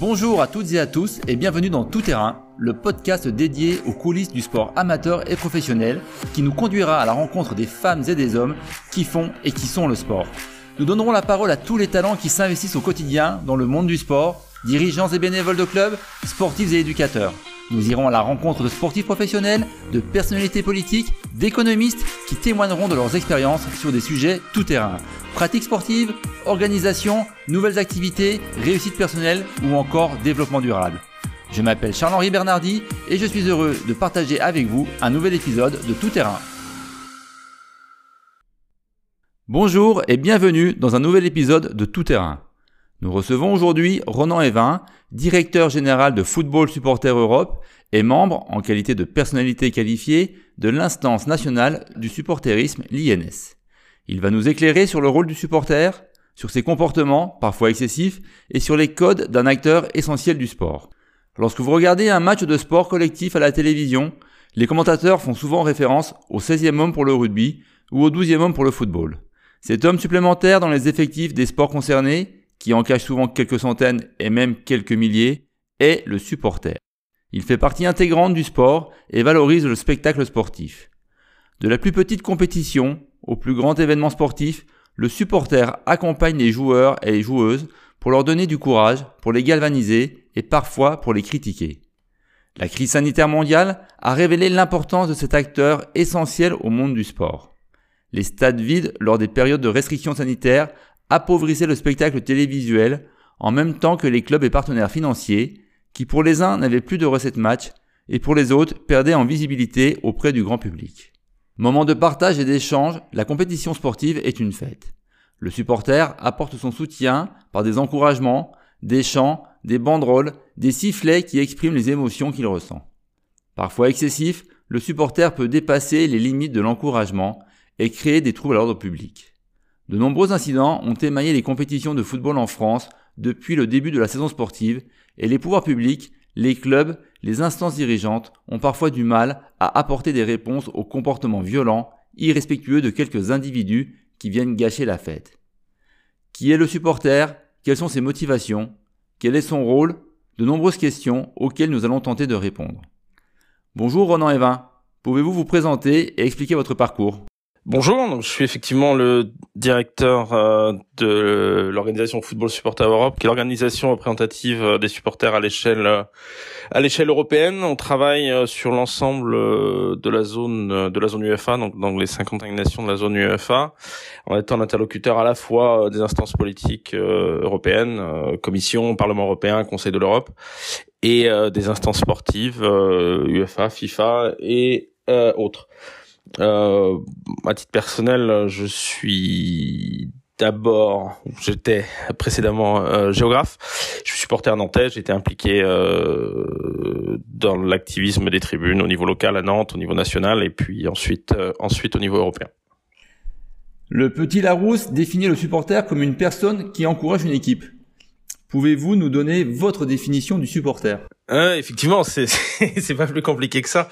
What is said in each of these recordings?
Bonjour à toutes et à tous et bienvenue dans Tout Terrain, le podcast dédié aux coulisses du sport amateur et professionnel qui nous conduira à la rencontre des femmes et des hommes qui font et qui sont le sport. Nous donnerons la parole à tous les talents qui s'investissent au quotidien dans le monde du sport, dirigeants et bénévoles de clubs, sportifs et éducateurs. Nous irons à la rencontre de sportifs professionnels, de personnalités politiques, d'économistes qui témoigneront de leurs expériences sur des sujets tout terrain. Pratiques sportives, organisation, nouvelles activités, réussite personnelle ou encore développement durable. Je m'appelle Charles-Henri Bernardi et je suis heureux de partager avec vous un nouvel épisode de Tout Terrain. Bonjour et bienvenue dans un nouvel épisode de Tout Terrain. Nous recevons aujourd'hui Ronan Evin, directeur général de Football Supporter Europe et membre, en qualité de personnalité qualifiée, de l'instance nationale du supporterisme, l'INS. Il va nous éclairer sur le rôle du supporter, sur ses comportements, parfois excessifs, et sur les codes d'un acteur essentiel du sport. Lorsque vous regardez un match de sport collectif à la télévision, les commentateurs font souvent référence au 16e homme pour le rugby ou au 12e homme pour le football. Cet homme supplémentaire dans les effectifs des sports concernés qui en cache souvent quelques centaines et même quelques milliers, est le supporter. Il fait partie intégrante du sport et valorise le spectacle sportif. De la plus petite compétition au plus grand événement sportif, le supporter accompagne les joueurs et les joueuses pour leur donner du courage, pour les galvaniser et parfois pour les critiquer. La crise sanitaire mondiale a révélé l'importance de cet acteur essentiel au monde du sport. Les stades vides lors des périodes de restrictions sanitaires appauvrissait le spectacle télévisuel en même temps que les clubs et partenaires financiers qui pour les uns n'avaient plus de recettes match et pour les autres perdaient en visibilité auprès du grand public. Moment de partage et d'échange, la compétition sportive est une fête. Le supporter apporte son soutien par des encouragements, des chants, des banderoles, des sifflets qui expriment les émotions qu'il ressent. Parfois excessif, le supporter peut dépasser les limites de l'encouragement et créer des troubles à l'ordre public. De nombreux incidents ont émaillé les compétitions de football en France depuis le début de la saison sportive et les pouvoirs publics, les clubs, les instances dirigeantes ont parfois du mal à apporter des réponses aux comportements violents, irrespectueux de quelques individus qui viennent gâcher la fête. Qui est le supporter? Quelles sont ses motivations? Quel est son rôle? De nombreuses questions auxquelles nous allons tenter de répondre. Bonjour Ronan Evin, pouvez-vous vous présenter et expliquer votre parcours? Bonjour, je suis effectivement le directeur euh, de l'organisation Football Supporter Europe, qui est l'organisation représentative euh, des supporters à l'échelle euh, à l'échelle européenne. On travaille sur l'ensemble de la zone de la zone UEFA, donc dans les 55 nations de la zone UEFA, en étant l'interlocuteur à la fois des instances politiques européennes, Commission, Parlement européen, Conseil de l'Europe, et des instances sportives UEFA, FIFA et autres. Euh, à titre personnel, je suis d'abord, j'étais précédemment euh, géographe. Je suis supporter nantais. J'étais impliqué euh, dans l'activisme des tribunes au niveau local à Nantes, au niveau national, et puis ensuite, euh, ensuite au niveau européen. Le petit Larousse définit le supporter comme une personne qui encourage une équipe. Pouvez-vous nous donner votre définition du supporter? Euh, Effectivement, c'est c'est pas plus compliqué que ça.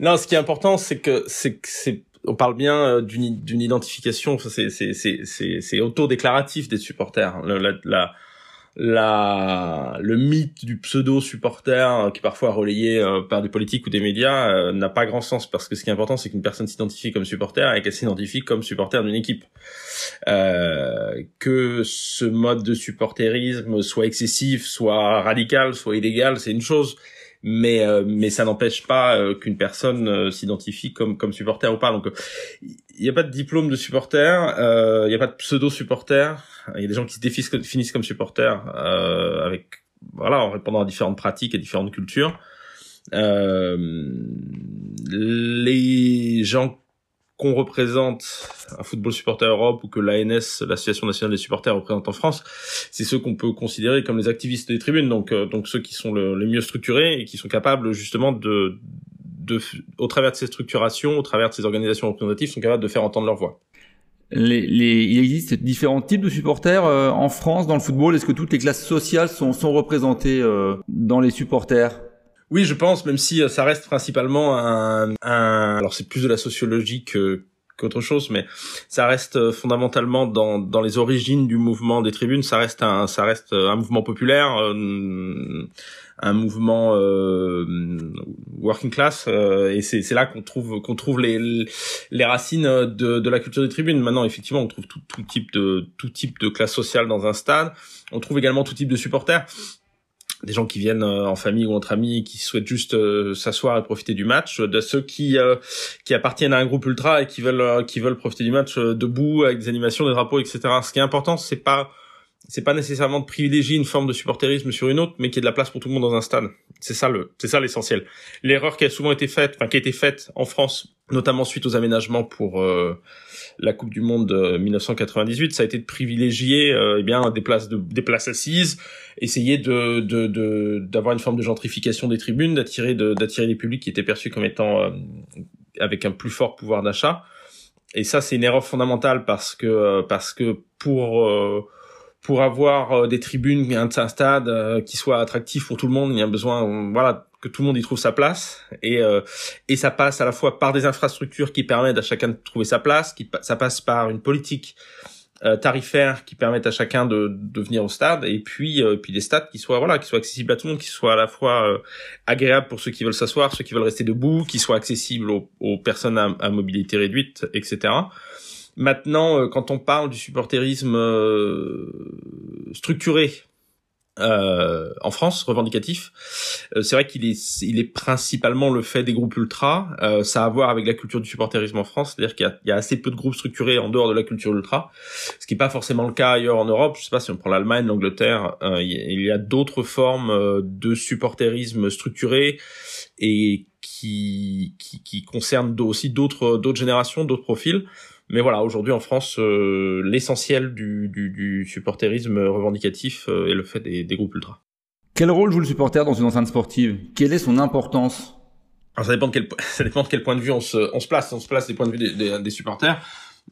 Non, ce qui est important, c'est que c'est c'est on parle bien euh, d'une d'une identification. C'est c'est c'est c'est autodéclaratif des supporters. La le mythe du pseudo supporter euh, qui parfois est relayé euh, par des politiques ou des médias euh, n'a pas grand sens parce que ce qui est important c'est qu'une personne s'identifie comme supporter et qu'elle s'identifie comme supporter d'une équipe. Que ce mode de supporterisme soit excessif soit radical soit illégal c'est une chose mais mais ça n'empêche pas qu'une personne s'identifie comme comme supporter ou pas donc il n'y a pas de diplôme de supporter il n'y a pas de pseudo supporter il y a des gens qui se définissent comme supporters euh, avec voilà en répondant à différentes pratiques et différentes cultures. Euh, les gens qu'on représente un football supporter Europe ou que l'ANS, l'Association nationale des supporters, représente en France, c'est ceux qu'on peut considérer comme les activistes des tribunes, donc euh, donc ceux qui sont le, les mieux structurés et qui sont capables justement de, de, au travers de ces structurations, au travers de ces organisations représentatives, sont capables de faire entendre leur voix. Il existe différents types de supporters euh, en France dans le football. Est-ce que toutes les classes sociales sont, sont représentées euh, dans les supporters? Oui, je pense, même si euh, ça reste principalement un... un... Alors c'est plus de la sociologie que qu'autre chose, mais ça reste fondamentalement dans, dans les origines du mouvement des tribunes. Ça reste un ça reste un mouvement populaire, un mouvement euh, working class, et c'est c'est là qu'on trouve qu'on trouve les les racines de de la culture des tribunes. Maintenant, effectivement, on trouve tout, tout type de tout type de classe sociale dans un stade. On trouve également tout type de supporters des gens qui viennent euh, en famille ou entre amis qui souhaitent juste euh, s'asseoir et profiter du match, de ceux qui euh, qui appartiennent à un groupe ultra et qui veulent qui veulent profiter du match debout avec des animations, des drapeaux, etc. Ce qui est important, c'est pas c'est pas nécessairement de privilégier une forme de supporterisme sur une autre, mais qu'il y ait de la place pour tout le monde dans un stade. C'est ça le, c'est ça l'essentiel. L'erreur qui a souvent été faite, enfin qui a été faite en France, notamment suite aux aménagements pour la Coupe du Monde 1998, ça a été de privilégier euh, eh bien des places de, des places assises, essayer de d'avoir de, une forme de gentrification des tribunes, d'attirer d'attirer des publics qui étaient perçus comme étant euh, avec un plus fort pouvoir d'achat. Et ça, c'est une erreur fondamentale parce que euh, parce que pour pour avoir des tribunes, un, un stade qui soit attractif pour tout le monde, il y a besoin, voilà, que tout le monde y trouve sa place et euh, et ça passe à la fois par des infrastructures qui permettent à chacun de trouver sa place, qui ça passe par une politique euh, tarifaire qui permettent à chacun de, de venir au stade et puis euh, puis des stades qui soient voilà qui soient accessibles à tout le monde, qui soient à la fois euh, agréables pour ceux qui veulent s'asseoir, ceux qui veulent rester debout, qui soient accessibles aux, aux personnes à, à, mobilité réduite, etc. Maintenant, quand on parle du supporterisme structuré euh, en France, revendicatif. Euh, c'est vrai qu'il est, il est principalement le fait des groupes ultra. Euh, ça a à voir avec la culture du supporterisme en France, c'est-à-dire qu'il y, y a, assez peu de groupes structurés en dehors de la culture ultra, ce qui n'est pas forcément le cas ailleurs en Europe. Je sais pas si on prend l'Allemagne, l'Angleterre, euh, il y a d'autres formes euh, de supporterisme structuré et qui, qui, qui concernent aussi d'autres d'autres générations, d'autres profils. Mais voilà, aujourd'hui en France, euh, l'essentiel du, du, du, supporterisme revendicatif euh, est le fait des, des, groupes ultra. Quel rôle joue le supporter dans une enceinte sportive? Quelle est son importance? Alors ça dépend de quel ça dépend de quel point de vue on se on se place. On se place des points de vue des, des, des supporters.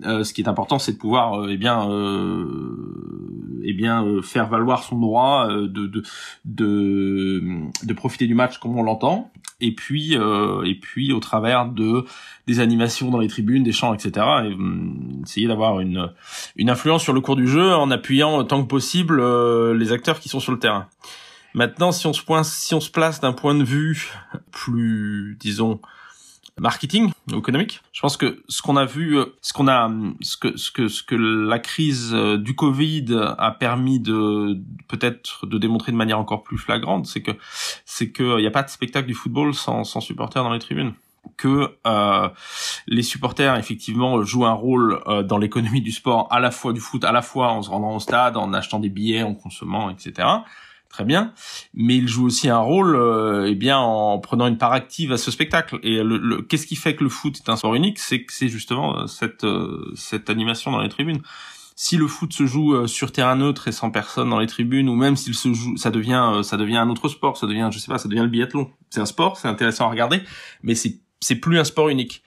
Euh, ce qui est important, c'est de pouvoir, euh, eh bien, euh, eh bien, euh, faire valoir son droit de, de, de, de profiter du match comme on l'entend, et puis, et puis au travers de des animations dans les tribunes, des chants, etc. Et, hum, essayer d'avoir une une influence sur le cours du jeu en appuyant tant que possible les acteurs qui sont sur le terrain. Maintenant, si on se point, si on se place d'un point de vue plus, disons, marketing économique. Je pense que ce qu'on a vu, euh, ce qu'on a, ce que ce que ce que la crise euh, du Covid a permis de peut-être de démontrer de manière encore plus flagrante, c'est que c'est que il n'y a pas de spectacle du football sans sans supporters dans les tribunes que euh, les supporters effectivement jouent un rôle euh, dans l'économie du sport à la fois du foot à la fois en se rendant au stade en achetant des billets en consommant etc très bien, mais il joue aussi un rôle, euh, eh bien, en prenant une part active à ce spectacle. Et le, qu'est-ce qui fait que le foot est un sport unique? C'est que c'est justement euh, cette euh, cette animation dans les tribunes. Si le foot se joue euh, sur terrain neutre et sans personne dans les tribunes, ou même s'il se joue, ça devient ça devient un autre sport, ça devient, je sais pas, ça devient le biathlon. C'est un sport, c'est intéressant à regarder, mais c'est c'est plus un sport unique.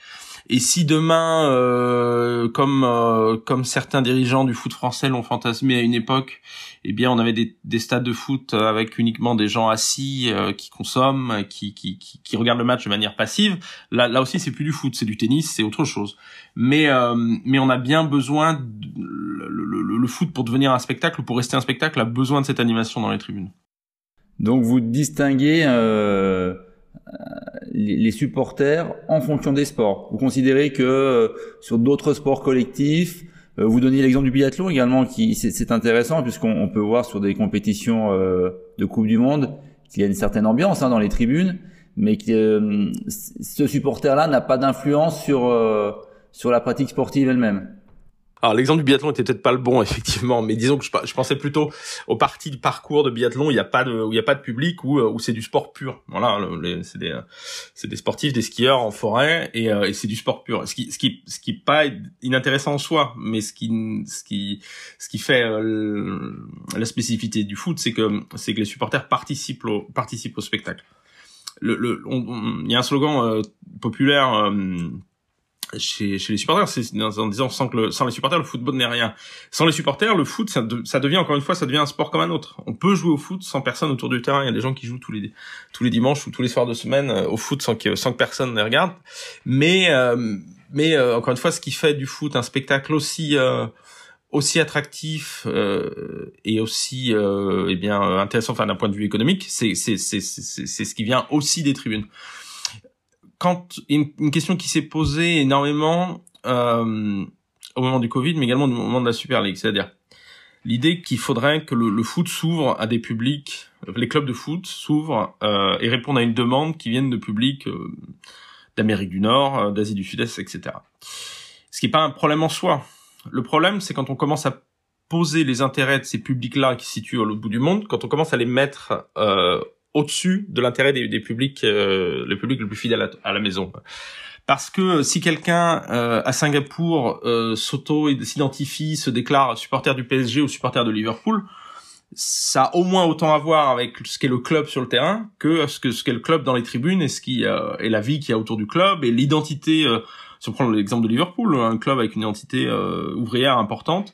Et si demain, euh, comme euh, comme certains dirigeants du foot français l'ont fantasmé à une époque, eh bien, on avait des, des stades de foot avec uniquement des gens assis euh, qui consomment, qui, qui, qui, qui, regardent le match de manière passive. Là, là aussi, c'est plus du foot, c'est du tennis, c'est autre chose. Mais euh, mais on a bien besoin le, le, le, foot pour devenir un spectacle ou pour rester un spectacle a besoin de cette animation dans les tribunes. Donc vous distinguez euh, les supporters en fonction des sports. Vous considérez que euh, sur d'autres sports collectifs, euh, vous donnez l'exemple du biathlon également, qui c'est intéressant puisqu'on peut voir sur des compétitions euh, de Coupe du Monde qu'il y a une certaine ambiance hein, dans les tribunes, mais que ce supporter-là n'a pas d'influence sur sur la pratique sportive elle-même. Alors l'exemple du biathlon était peut-être pas le bon effectivement, mais disons que je, pensais plutôt aux parties du parcours de biathlon où il n'y a pas de où il y a pas de public où, où c'est du sport pur. Voilà, c'est des c'est des sportifs, des skieurs en forêt et, euh, et c'est du sport pur. Ce qui ce qui ce qui est pas inintéressant en soi, mais ce qui ce qui ce qui fait euh, la spécificité du foot, c'est que c'est que les supporters participent au participent au spectacle. Le il y a un slogan euh, populaire chez, chez les supporters, c'est en disant sans que le, sans les supporters le football n'est rien. Sans les supporters, le foot ça, devient encore une fois ça devient un sport comme un autre. On peut jouer au foot sans personne autour du terrain. Il y a des gens qui jouent tous les tous les dimanches ou tous les soirs de semaine euh, au foot sans que sans que personne ne les regarde. Mais euh, mais euh, encore une fois, ce qui fait du foot un spectacle aussi aussi attractif et aussi eh bien intéressant enfin d'un point de vue économique, c'est c'est c'est c'est ce qui vient aussi des tribunes une, question qui s'est posée énormément euh, au moment du Covid, mais également au moment de la Super League, c'est-à-dire l'idée qu'il faudrait que le, foot s'ouvre à des publics, les clubs de foot s'ouvrent euh, et répondent à une demande qui vienne de publics euh, d'Amérique du Nord, euh, d'Asie du Sud-Est, etc. Ce qui n'est pas un problème en soi. Le problème, c'est quand on commence à poser les intérêts de ces publics-là qui se situent l'autre bout du monde, quand on commence à les mettre euh, au-dessus de l'intérêt des, des, publics, euh, le public le plus fidèle à, la maison. Parce que euh, si quelqu'un euh, à Singapour euh, s'auto s'identifie, se déclare supporter du PSG ou supporter de Liverpool, ça a au moins autant à voir avec ce qu'est le club sur le terrain que ce que ce qu'est le club dans les tribunes et ce qui euh, est la vie qu'il y a autour du club et l'identité. Euh, si on prend l'exemple de Liverpool, un club avec une identité ouvrière importante,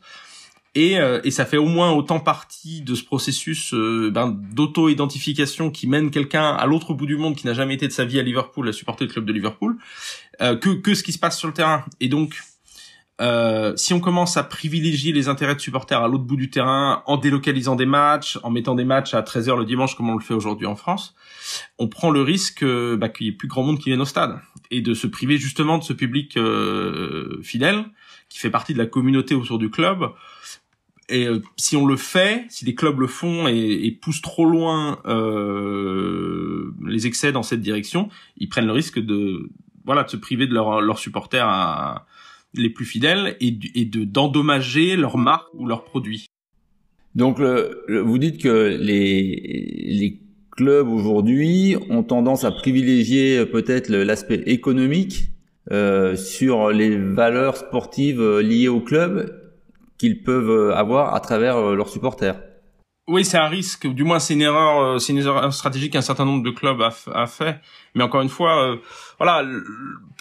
et, euh, et, ça fait au moins autant partie de ce processus euh, ben, d'auto-identification qui mène quelqu'un à l'autre bout du monde qui n'a jamais été de sa vie à Liverpool à supporter le club de Liverpool euh, que, que ce qui se passe sur le terrain. Et donc, euh, si on commence à privilégier les intérêts de supporters à l'autre bout du terrain en délocalisant des matchs, en mettant des matchs à 13h le dimanche comme on le fait aujourd'hui en France, on prend le risque bah, qu'il y ait plus grand monde qui vienne au stade et de se priver justement de ce public fidèle qui fait partie de la communauté autour du club et euh, si on le fait, si les clubs le font et, et poussent trop loin euh, les excès dans cette direction, ils prennent le risque de voilà de se priver de leurs supporters à, les plus fidèles et, et de d'endommager leur marque ou leurs produits. Donc le, vous dites que les, les clubs aujourd'hui ont tendance à privilégier peut-être l'aspect économique euh, sur les valeurs sportives liées au club qu'ils peuvent euh, avoir à travers euh, leurs supporters. Oui, c'est un risque, du moins c'est une erreur, euh, c'est une erreur stratégique qu'un certain nombre de clubs a, a fait. Mais encore une fois, voilà,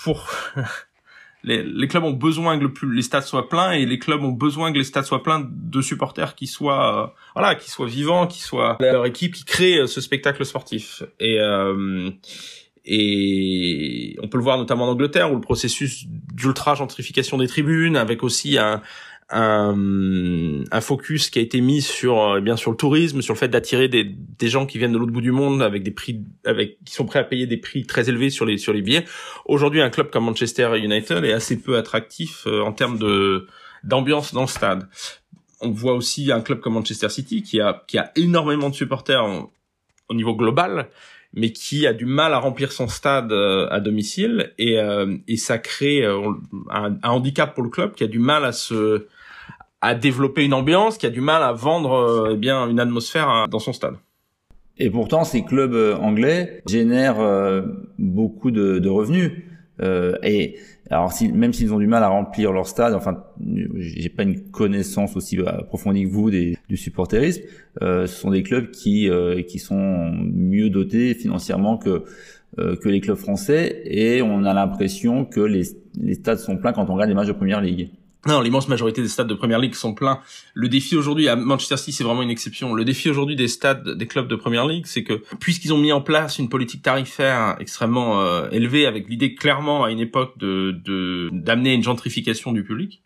pour les, les, clubs ont besoin que le plus, les stades soient pleins et les clubs ont besoin que les stades soient pleins de supporters qui soient, voilà, qui soient vivants, qui soient leur équipe, qui créent ce spectacle sportif. Et et on peut le voir notamment en Angleterre où le processus d'ultra gentrification des tribunes, avec aussi un, un, un, focus qui a été mis sur euh, bien sur le tourisme, sur le fait d'attirer des, des gens qui viennent de l'autre bout du monde avec des prix avec qui sont prêts à payer des prix très élevés sur les sur les billets. Aujourd'hui, un club comme Manchester United est assez peu attractif euh, en termes de d'ambiance dans le stade. On voit aussi un club comme Manchester City qui a qui a énormément de supporters au niveau global, mais qui a du mal à remplir son stade euh, à domicile et, et ça crée un, un, handicap pour le club qui a du mal à se à développer une ambiance, qui a du mal à vendre euh, eh bien une atmosphère hein, dans son stade. Et pourtant, ces clubs euh, anglais génèrent euh, beaucoup de, de revenus. Euh, et alors, si, même s'ils ont du mal à remplir leur stade, enfin, j'ai pas une connaissance aussi approfondie que vous des, du supporterisme. Euh, ce sont des clubs qui qui sont mieux dotés financièrement que que les clubs français, et on a l'impression que les, les stades sont pleins quand on regarde les matchs de première ligue. Non, l'immense majorité des stades de première ligue sont pleins. Le défi aujourd'hui à Manchester City, c'est vraiment une exception. Le défi aujourd'hui des stades des clubs de première ligue, c'est que puisqu'ils ont mis en place une politique tarifaire extrêmement euh, élevée, avec l'idée clairement à une époque de d'amener une gentrification du public,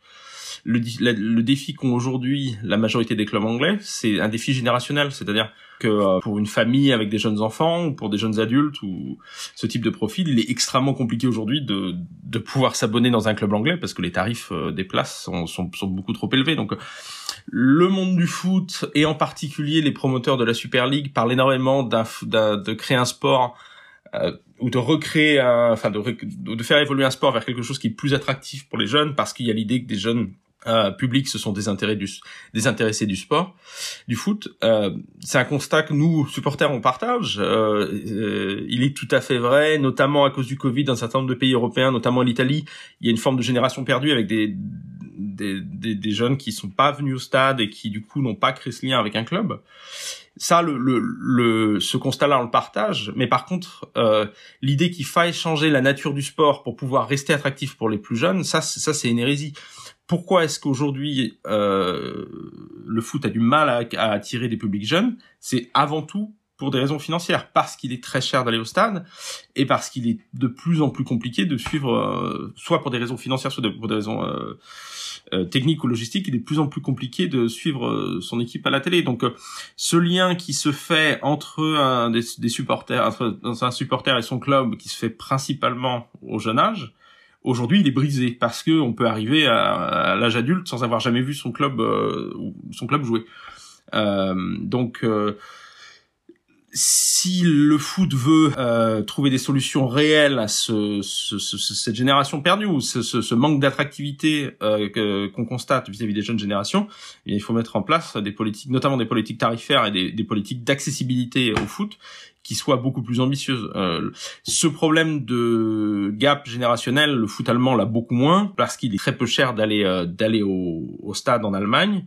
le, le défi qu'ont aujourd'hui la majorité des clubs anglais, c'est un défi générationnel, c'est-à-dire que euh, pour une famille avec des jeunes enfants ou pour des jeunes adultes ou ce type de profil, il est extrêmement compliqué aujourd'hui de, de pouvoir s'abonner dans un club anglais parce que les tarifs euh, des places sont, sont, sont beaucoup trop élevés. Donc le monde du foot et en particulier les promoteurs de la Super League parlent énormément d'un, de créer un sport euh, ou de recréer, un, enfin de, de faire évoluer un sport vers quelque chose qui est plus attractif pour les jeunes parce qu'il y a l'idée que des jeunes euh, public se sont désintéressés du, désintéressés du sport, du foot. Euh, c'est un constat que nous, supporters, on partage. Euh, euh, il est tout à fait vrai, notamment à cause du Covid, dans un certain nombre de pays européens, notamment l'Italie, il y a une forme de génération perdue avec des, des, des, des, jeunes qui sont pas venus au stade et qui du coup n'ont pas créé ce lien avec un club. Ça, le, le, le ce constat-là, on le partage. Mais par contre, euh, l'idée qu'il faille changer la nature du sport pour pouvoir rester attractif pour les plus jeunes, ça, ça c'est une hérésie. Pourquoi est-ce qu'aujourd'hui euh, le foot a du mal à, à attirer des publics jeunes? C'est avant tout pour des raisons financières, parce qu'il est très cher d'aller au stade et parce qu'il est de plus en plus compliqué de suivre, euh, soit pour des raisons financières, soit pour des raisons euh, euh, techniques ou logistiques, il est de plus en plus compliqué de suivre son équipe à la télé. Donc, ce lien qui se fait entre un, des, supporters, entre un supporter et son club, qui se fait principalement au jeune âge, aujourd'hui il est brisé parce que on peut arriver à, l'âge adulte sans avoir jamais vu son club son club jouer. donc si le foot veut euh, trouver des solutions réelles à ce, ce, ce, cette génération perdue ou ce, manque d'attractivité euh, qu'on constate vis-à-vis des jeunes générations, eh il faut mettre en place des politiques, notamment des politiques tarifaires et des, des politiques d'accessibilité au foot qui soient beaucoup plus ambitieuses. Euh, ce problème de gap générationnel, le foot allemand l'a beaucoup moins parce qu'il est très peu cher d'aller euh, d'aller au, au, stade en Allemagne.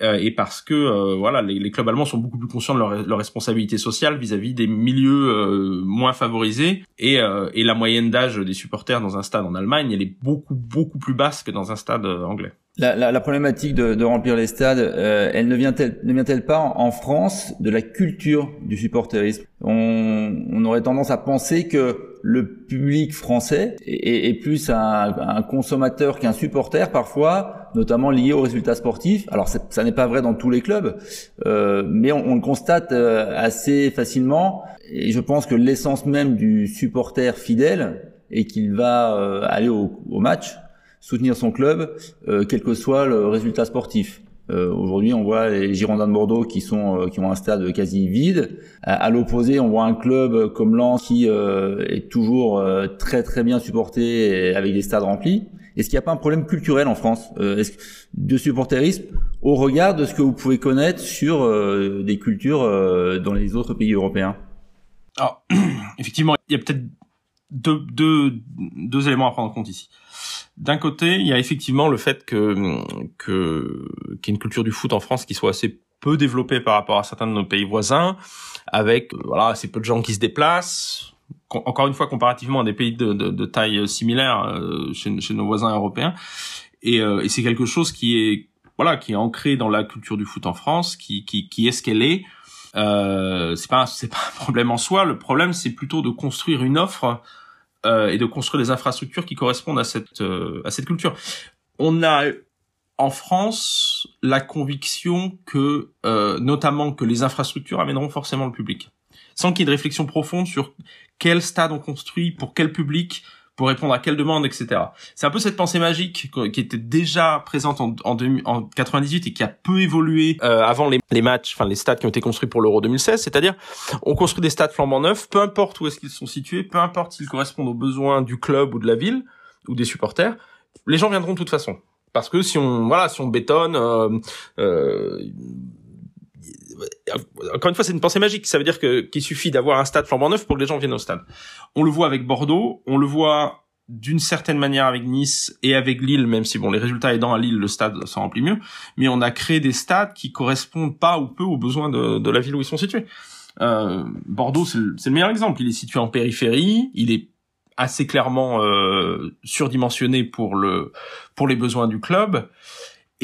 Euh, et parce que euh, voilà, les, clubs allemands sont beaucoup plus conscients de leur, leur responsabilité sociale vis-à-vis des milieux euh, moins favorisés et, et la moyenne d'âge des supporters dans un stade en Allemagne, elle est beaucoup beaucoup plus basse que dans un stade anglais. La, la, la problématique de, de, remplir les stades, elle ne vient-elle ne vient-elle pas en, France de la culture du supporterisme? On, on aurait tendance à penser que le public français est, est plus un, un consommateur qu'un supporter parfois, notamment lié aux résultats sportifs. Alors ça n'est pas vrai dans tous les clubs, euh, mais on, on, le constate euh, assez facilement. Et je pense que l'essence même du supporter fidèle est qu'il va euh, aller au, au, match, soutenir son club, euh, quel que soit le résultat sportif. Euh, Aujourd'hui, on voit les Girondins de Bordeaux qui sont euh, qui ont un stade quasi vide. À, l'opposé, on voit un club comme Lens qui euh, est toujours euh, très très bien supporté avec des stades remplis. Est-ce qu'il n'y a pas un problème culturel en France est-ce de supporterisme au regard de ce que vous pouvez connaître sur des cultures dans les autres pays européens? Alors, effectivement, il y a peut-être deux, deux, deux éléments à prendre en compte ici. D'un côté, il y a effectivement le fait que que qu'il y ait une culture du foot en France qui soit assez peu développée par rapport à certains de nos pays voisins, avec voilà assez peu de gens qui se déplacent. Encore une fois, comparativement à des pays de, taille similaire euh, chez, chez, nos voisins européens, et, euh, et c'est quelque chose qui est voilà qui est ancré dans la culture du foot en France, qui qui, qui est ce qu'elle est. Euh, c'est pas c'est pas un problème en soi. Le problème c'est plutôt de construire une offre euh, et de construire des infrastructures qui correspondent à cette euh, à cette culture. On a en France la conviction que euh, notamment que les infrastructures amèneront forcément le public, sans qu'il y ait de réflexion profonde sur quel stade on construit pour quel public pour répondre à quelle demande, etc. C'est un peu cette pensée magique qui était déjà présente en, en, en 98 et qui a peu évolué euh, avant les, les, matchs, enfin les stades qui ont été construits pour l'Euro 2016. C'est-à-dire, on construit des stades flambant neufs, peu importe où est-ce qu'ils sont situés, peu importe s'ils correspondent aux besoins du club ou de la ville ou des supporters, les gens viendront de toute façon. Parce que si on voilà, si on bétonne, euh, euh, encore une fois, c'est une pensée magique. Ça veut dire que qu'il suffit d'avoir un stade flambant neuf pour que les gens viennent au stade. On le voit avec Bordeaux, on le voit d'une certaine manière avec Nice et avec Lille, même si bon les résultats aidant à Lille, le stade s'en remplit mieux. Mais on a créé des stades qui correspondent pas ou peu aux besoins de, de la ville où ils sont situés. Euh, Bordeaux, c'est le, le, meilleur exemple. Il est situé en périphérie, il est assez clairement euh, surdimensionné pour le pour les besoins du club.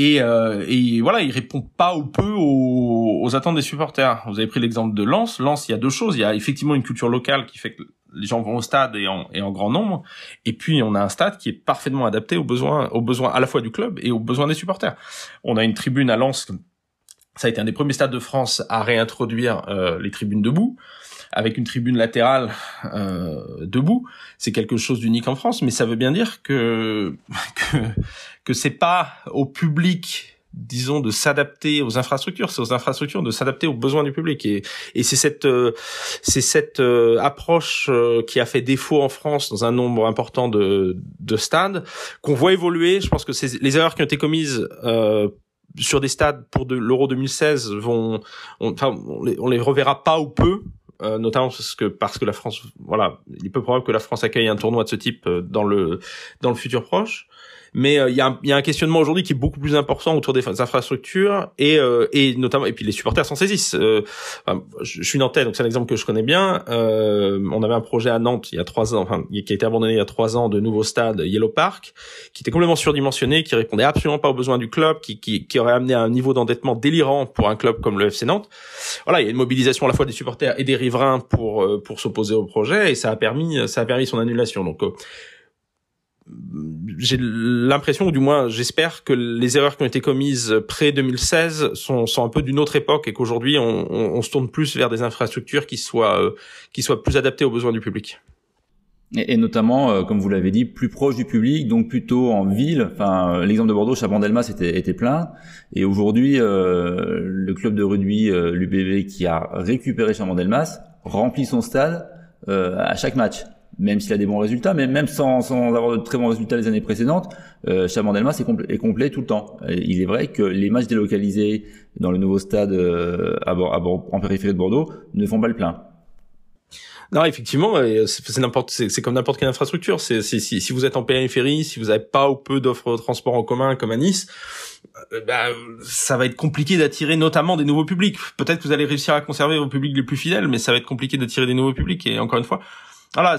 Et, euh, et, voilà, il répond pas ou peu aux, aux, attentes des supporters. Vous avez pris l'exemple de Lens. Lens, il y a deux choses. Il y a effectivement une culture locale qui fait que les gens vont au stade et en, et en grand nombre. Et puis, on a un stade qui est parfaitement adapté aux besoins, aux besoins à la fois du club et aux besoins des supporters. On a une tribune à Lens. Ça a été un des premiers stades de France à réintroduire euh, les tribunes debout avec une tribune latérale euh, debout, c'est quelque chose d'unique en France, mais ça veut bien dire que que, que c'est pas au public disons de s'adapter aux infrastructures, c'est aux infrastructures de s'adapter aux besoins du public et, et c'est cette euh, c'est cette euh, approche euh, qui a fait défaut en France dans un nombre important de de stades qu'on voit évoluer. Je pense que c'est les erreurs qui ont été commises sur des stades pour de l'Euro 2016 vont enfin on les, on les reverra pas ou peu euh, notamment parce que parce que la France, voilà, il est peu probable que la France accueille un tournoi de ce type euh, dans le dans le futur proche. Mais il y, a un, y, a un questionnement aujourd'hui qui est beaucoup plus important autour des infrastructures et, et notamment et puis les supporters s'en saisissent. Enfin, je, suis nantais, donc c'est un exemple que je connais bien. on avait un projet à Nantes il y a trois ans, enfin, qui a été abandonné il y a trois ans, de nouveau stade Yellow Park, qui était complètement surdimensionné, qui répondait absolument pas aux besoins du club, qui, qui, qui aurait amené à un niveau d'endettement délirant pour un club comme le FC Nantes. Voilà, il y a une mobilisation à la fois des supporters et des riverains pour euh, pour s'opposer au projet et ça a permis ça a permis son annulation. Donc euh, j'ai l'impression, ou du moins j'espère, que les erreurs qui ont été commises près 2016 sont, un peu d'une autre époque et qu'aujourd'hui on, se tourne plus vers des infrastructures qui soient euh, qui soient plus adaptées aux besoins du public et, notamment, euh, comme vous l'avez dit, plus proche du public, donc plutôt en ville. Enfin, euh, l'exemple de Bordeaux, Chabandelmas était, était plein, et aujourd'hui, euh, le club de rugby, euh, l'UBB, qui a récupéré Chabandelmas, remplit son stade à chaque match. Même s'il a des bons résultats, mais même sans, sans avoir de très bons résultats les années précédentes, euh, Chabandelmas est, complet, est complet tout le temps. il est vrai que les matchs délocalisés dans le nouveau stade à, à, en périphérie de Bordeaux ne font pas le plein. Non, effectivement, c'est n'importe, c'est comme n'importe quelle infrastructure. Si, si vous êtes en périphérie, si vous n'avez pas ou peu d'offres de transport en commun comme à Nice, euh, bah, ça va être compliqué d'attirer notamment des nouveaux publics. Peut-être que vous allez réussir à conserver vos publics les plus fidèles, mais ça va être compliqué d'attirer des nouveaux publics. Et encore une fois, voilà,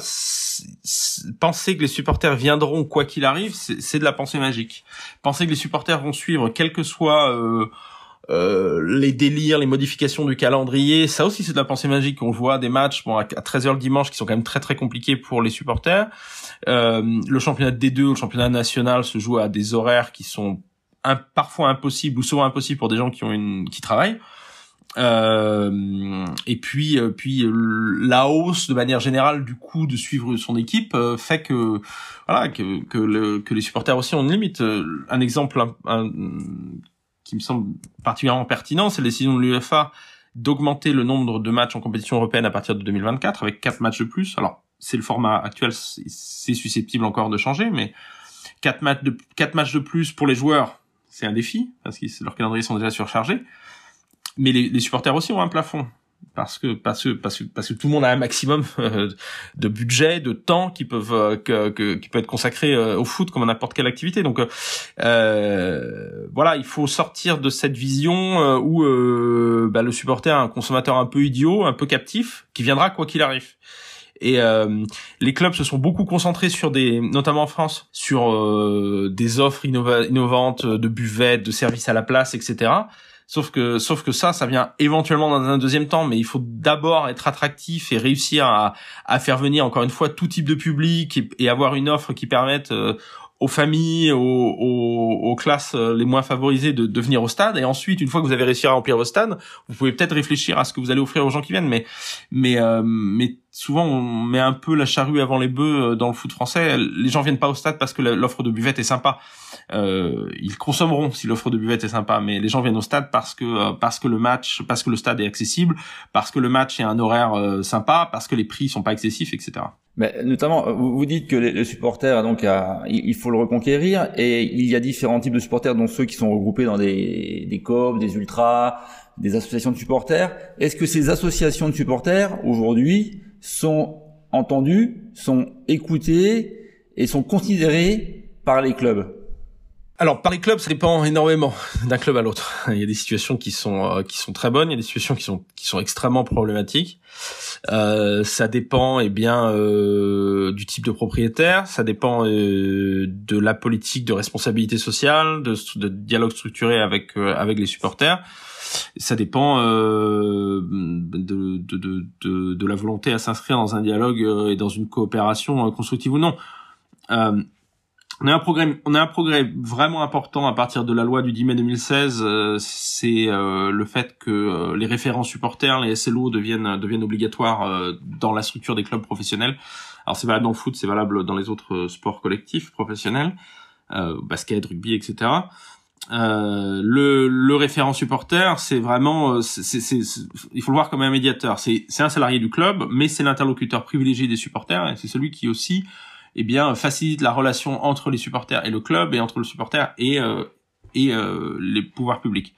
penser que les supporters viendront quoi qu'il arrive, c'est de la pensée magique. Penser que les supporters vont suivre, quel que soit euh, euh, les délires, les modifications du calendrier, ça aussi c'est de la pensée magique. On voit des matchs bon, à 13h le dimanche qui sont quand même très très compliqués pour les supporters. Euh, le championnat D2 ou le championnat national se joue à des horaires qui sont parfois impossibles ou souvent impossibles pour des gens qui ont une qui travaillent. Euh, et puis, euh, puis la hausse de manière générale du coût de suivre son équipe fait que voilà que que, le, que les supporters aussi ont une limite. Un exemple un, qui me semble particulièrement pertinent, c'est la décision de l'UEFA d'augmenter le nombre de matchs en compétition européenne à partir de 2024 avec quatre matchs de plus. Alors, c'est le format actuel, c'est susceptible encore de changer, mais quatre matchs de quatre matchs de plus pour les joueurs, c'est un défi parce que leurs calendriers sont déjà surchargés. Mais les, les supporters aussi ont un plafond parce que parce que parce que parce que tout le monde a un maximum euh, de budget, de temps qui peuvent euh, que, que, qui peut être consacré euh, au foot comme à n'importe quelle activité. Donc euh, voilà, il faut sortir de cette vision où bah, le supporter est un consommateur un peu idiot, un peu captif, qui viendra quoi qu'il arrive. Et les clubs se sont beaucoup concentrés sur des, notamment en France, sur des offres innovantes de buvettes, de services à la place, etc Sauf que, sauf que ça, ça vient éventuellement dans un deuxième temps, mais il faut d'abord être attractif et réussir à, à faire venir encore une fois tout type de public et, avoir une offre qui permette euh, aux familles, aux, aux, aux, classes euh, les moins favorisées de, de venir au stade. Et ensuite, une fois que vous avez réussi à remplir vos stades, vous pouvez peut-être réfléchir à ce que vous allez offrir aux gens qui viennent. Mais, mais, euh, mais souvent, on met un peu la charrue avant les bœufs euh, dans le foot français. Les gens viennent pas au stade parce que l'offre de buvette est sympa. Euh, ils consommeront si l'offre de buvette est sympa, mais les gens viennent au stade parce que parce que le match, parce que le stade est accessible, parce que le match est un horaire sympa, parce que les prix sont pas excessifs, etc. Mais notamment, vous dites que les, supporters, donc, il faut le reconquérir, et il y a différents types de supporters, dont ceux qui sont regroupés dans des, des des ultras, des associations de supporters. Est-ce que ces associations de supporters, aujourd'hui, sont entendues, sont écoutées et sont considérées par les clubs alors par les clubs, ça dépend énormément d'un club à l'autre. Il y a des situations qui sont euh, qui sont très bonnes, il y a des situations qui sont qui sont extrêmement problématiques. Euh, ça dépend eh bien euh, du type de propriétaire, ça dépend euh, de la politique de responsabilité sociale, de, de dialogue structuré avec euh, avec les supporters. Ça dépend de, de, de, de, de la volonté à s'inscrire dans un dialogue et dans une coopération constructive ou non. Euh, on a un progrès, on a un progrès vraiment important à partir de la loi du 10 mai 2016. Euh, c'est euh, le fait que euh, les référents supporters, les SLO deviennent deviennent obligatoires dans la structure des clubs professionnels. Alors c'est valable dans le foot, c'est valable dans les autres sports collectifs professionnels, basket, rugby, etc. le, le référent supporter, c'est vraiment, c'est, il faut le voir comme un médiateur. C'est, un salarié du club, mais c'est l'interlocuteur privilégié des supporters et c'est celui qui aussi eh bien facilite la relation entre les supporters et le club et entre le supporter et euh, et euh, les pouvoirs publics.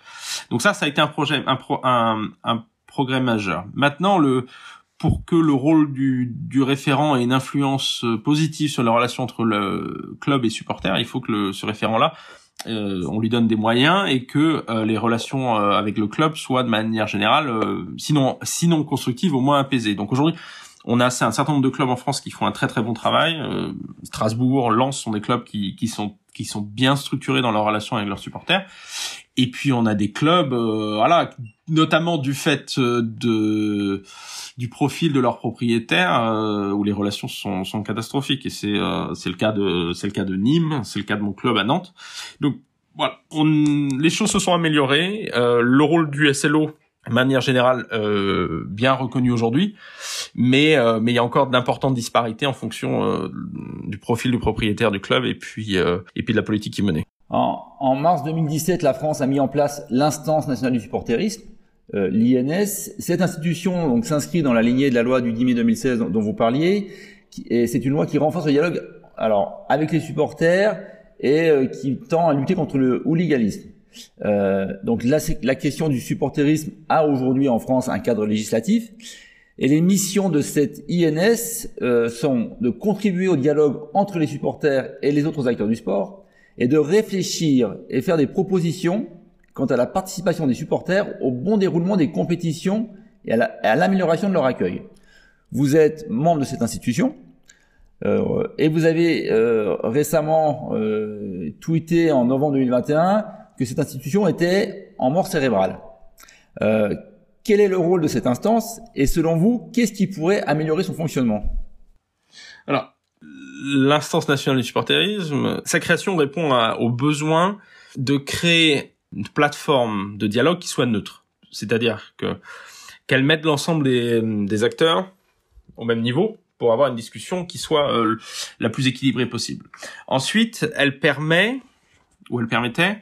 Donc ça, ça a été un projet, un, un, un progrès majeur. Maintenant, le pour que le rôle du, du référent ait une influence positive sur la relation entre le club et supporter, il faut que le, ce référent-là euh, on lui donne des moyens et que euh, les relations euh, avec le club soient de manière générale, sinon sinon constructives, au moins apaisées. Donc aujourd'hui, on a un certain nombre de clubs en France qui font un très très bon travail. Strasbourg, Lens sont des clubs qui, qui sont qui sont bien structurés dans leurs relations avec leurs supporters. Et puis on a des clubs, voilà, notamment du fait de du profil de leurs propriétaires euh, où les relations sont, sont catastrophiques et c'est euh, c'est le cas de c'est le cas de Nîmes, c'est le cas de mon club à Nantes. Donc voilà, on, les choses se sont améliorées. Euh, le rôle du SLO de manière générale euh, bien reconnu aujourd'hui, mais euh, mais il y a encore d'importantes disparités en fonction euh, du profil du propriétaire du club et puis et puis de la politique qui menait. En, en, mars 2017, la France a mis en place l'instance nationale du supporterisme euh, l'INS. Cette institution donc s'inscrit dans la lignée de la loi du 10 mai 2016 dont, vous parliez, et c'est une loi qui renforce le dialogue alors avec les supporters et euh, qui tend à lutter contre le hooliganisme. Euh, donc la question du supporterisme a aujourd'hui en France un cadre législatif. Et les missions de cette INS euh, sont de contribuer au dialogue entre les supporters et les autres acteurs du sport, et de réfléchir et faire des propositions quant à la participation des supporters au bon déroulement des compétitions et à l'amélioration de leur accueil. Vous êtes membre de cette institution euh, et vous avez euh, récemment euh, tweeté en novembre 2021 que cette institution était en mort cérébrale. Euh, quel est le rôle de cette instance et selon vous, qu'est-ce qui pourrait améliorer son fonctionnement? Alors, l'instance nationale du supporterisme, sa création répond au besoin de créer une plateforme de dialogue qui soit neutre. C'est-à-dire que qu'elle mette l'ensemble des, des, acteurs au même niveau pour avoir une discussion qui soit euh, la plus équilibrée possible. Ensuite, elle permet, ou elle permettait,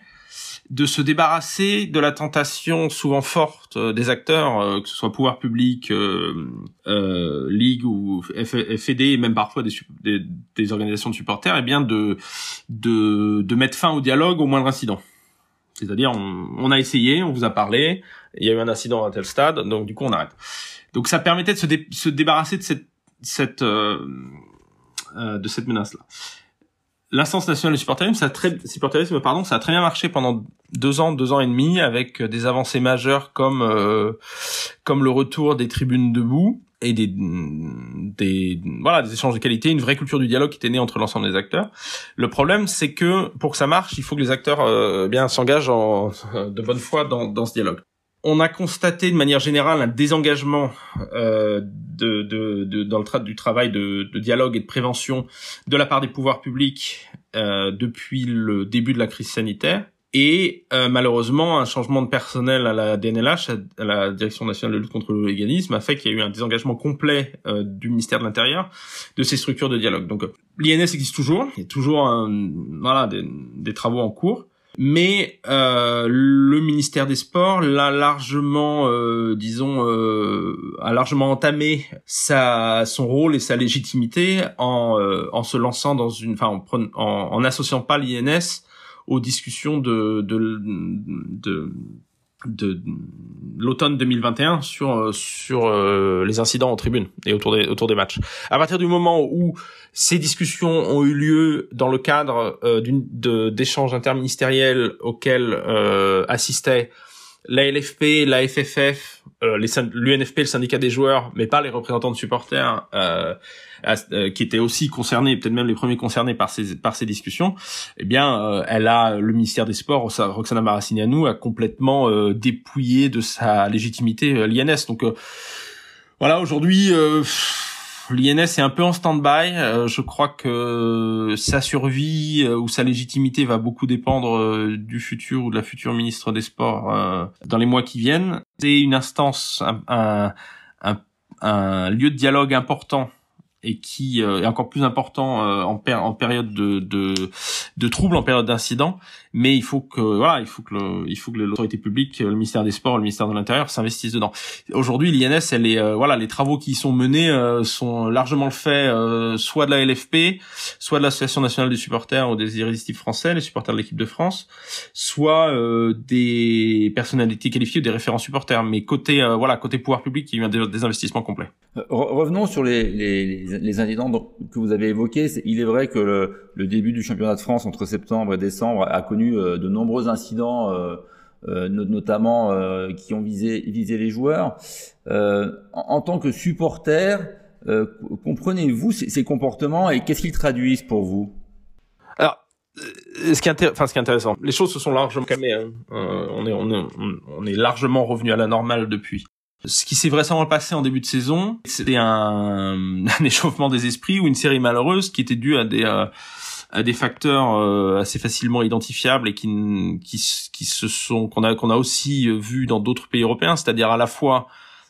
de se débarrasser de la tentation souvent forte euh, des acteurs, euh, que ce soit pouvoir public, euh, ligue ou FED, et même parfois des, des, des, organisations de supporters, et eh bien de, de, de mettre fin au dialogue au moindre incident. C'est-à-dire, on, a essayé, on vous a parlé, il y a eu un incident à tel stade, donc du coup, on arrête. Donc, ça permettait de se, se débarrasser de cette, cette, euh, euh, de cette menace-là. L'instance nationale du supporterisme, ça a très, supporterisme, pardon, ça a très bien marché pendant deux ans, deux ans et demi, avec des avancées majeures comme, euh, comme le retour des tribunes debout, et des, des voilà des échanges de qualité, une vraie culture du dialogue qui était née entre l'ensemble des acteurs. Le problème, c'est que pour que ça marche, il faut que les acteurs euh, bien s'engagent en, de bonne foi dans, dans ce dialogue. On a constaté de manière générale un désengagement euh, de, de, de, dans le tra du travail de, de, dialogue et de prévention de la part des pouvoirs publics euh, depuis le début de la crise sanitaire. Et euh, malheureusement, un changement de personnel à la DNLH, à la Direction nationale de lutte contre le légalisme, a fait qu'il y a eu un désengagement complet euh, du ministère de l'Intérieur de ces structures de dialogue. Donc l'INS existe toujours, il y a toujours un, voilà des, des, travaux en cours, mais euh, le ministère des Sports l'a largement, euh, disons, a largement entamé sa son rôle et sa légitimité en en se lançant dans une, enfin en, en, en associant pas l'INS aux discussions de de de, de l'automne 2021 sur sur euh, les incidents en tribune et autour des autour des matchs. À partir du moment où ces discussions ont eu lieu dans le cadre euh, d'une d'échanges interministériels auxquels euh, assistaient la LFP, la FFF, euh, l'UNFP, le syndicat des joueurs, mais pas les représentants de supporters, euh, euh, qui étaient aussi concernés, peut-être même les premiers concernés par ces par ces discussions, eh bien, euh, elle a le ministère des Sports, Roxana Maracineanu, a complètement euh, dépouillé de sa légitimité l'INS. Donc voilà, aujourd'hui l'INS est un peu en stand-by. Euh, je crois que sa survie euh, ou sa légitimité va beaucoup dépendre euh, du futur ou de la future ministre des Sports dans les mois qui viennent. C'est une instance, un, un, un, lieu de dialogue important et qui euh, est encore plus important euh, en, en période de, de, de troubles, en période d'incident. Mais il faut que voilà, il faut que le, il faut que l'autorité publique, le ministère des Sports, le ministère de l'Intérieur s'investissent dedans. Aujourd'hui, l'INS, elle est euh, voilà, les travaux qui y sont menés sont largement le fait soit de la LFP, soit de l'Association nationale des supporters ou des irrésistibles français, les supporters de l'équipe de France, soit des personnalités qualifiées ou des référents supporters. Mais côté voilà, côté pouvoir public, il y a des, des investissements complets. Revenons sur les, les les, incidents que vous avez évoqués, il est vrai que le, début du championnat de France entre septembre et décembre a connu euh, de nombreux incidents, euh, euh, notamment qui ont visé, les joueurs. En, tant que supporter, comprenez-vous ces, comportements et qu'est-ce qu'ils traduisent pour vous? Alors, ce qui, est enfin, ce qui est intéressant, les choses se sont largement calmées. Hein. on est largement revenu à la normale depuis. Ce qui s'est vraisemblablement passé en début de saison, c'était un, un, échauffement des esprits ou une série malheureuse qui était due à des euh, à des facteurs euh, assez facilement identifiables et qui qui, qui se sont qu'on a qu'on a aussi vu dans d'autres pays européens, c'est-à-dire à la fois